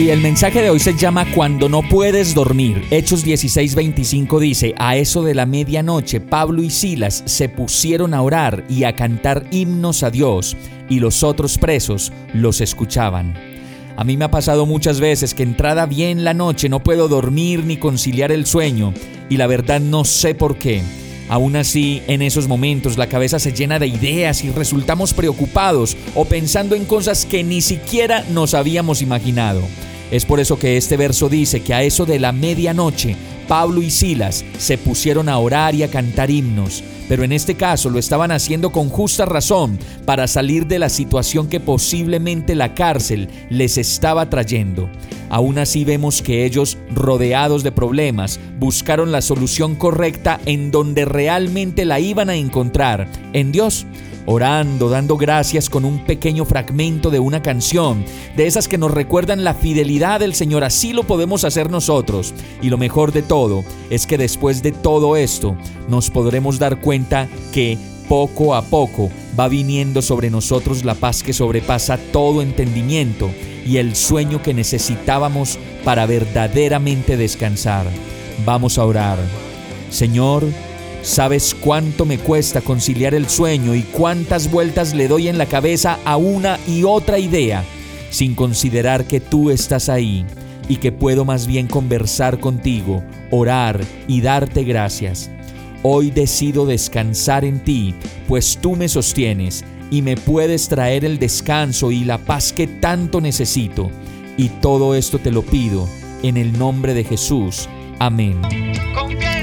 Y el mensaje de hoy se llama Cuando no puedes dormir. Hechos 16:25 dice, a eso de la medianoche Pablo y Silas se pusieron a orar y a cantar himnos a Dios, y los otros presos los escuchaban. A mí me ha pasado muchas veces que entrada bien la noche no puedo dormir ni conciliar el sueño, y la verdad no sé por qué. Aún así, en esos momentos la cabeza se llena de ideas y resultamos preocupados o pensando en cosas que ni siquiera nos habíamos imaginado. Es por eso que este verso dice que a eso de la medianoche, Pablo y Silas se pusieron a orar y a cantar himnos, pero en este caso lo estaban haciendo con justa razón para salir de la situación que posiblemente la cárcel les estaba trayendo. Aún así vemos que ellos, rodeados de problemas, buscaron la solución correcta en donde realmente la iban a encontrar, en Dios orando, dando gracias con un pequeño fragmento de una canción, de esas que nos recuerdan la fidelidad del Señor. Así lo podemos hacer nosotros. Y lo mejor de todo es que después de todo esto nos podremos dar cuenta que poco a poco va viniendo sobre nosotros la paz que sobrepasa todo entendimiento y el sueño que necesitábamos para verdaderamente descansar. Vamos a orar. Señor, Sabes cuánto me cuesta conciliar el sueño y cuántas vueltas le doy en la cabeza a una y otra idea, sin considerar que tú estás ahí y que puedo más bien conversar contigo, orar y darte gracias. Hoy decido descansar en ti, pues tú me sostienes y me puedes traer el descanso y la paz que tanto necesito. Y todo esto te lo pido en el nombre de Jesús. Amén.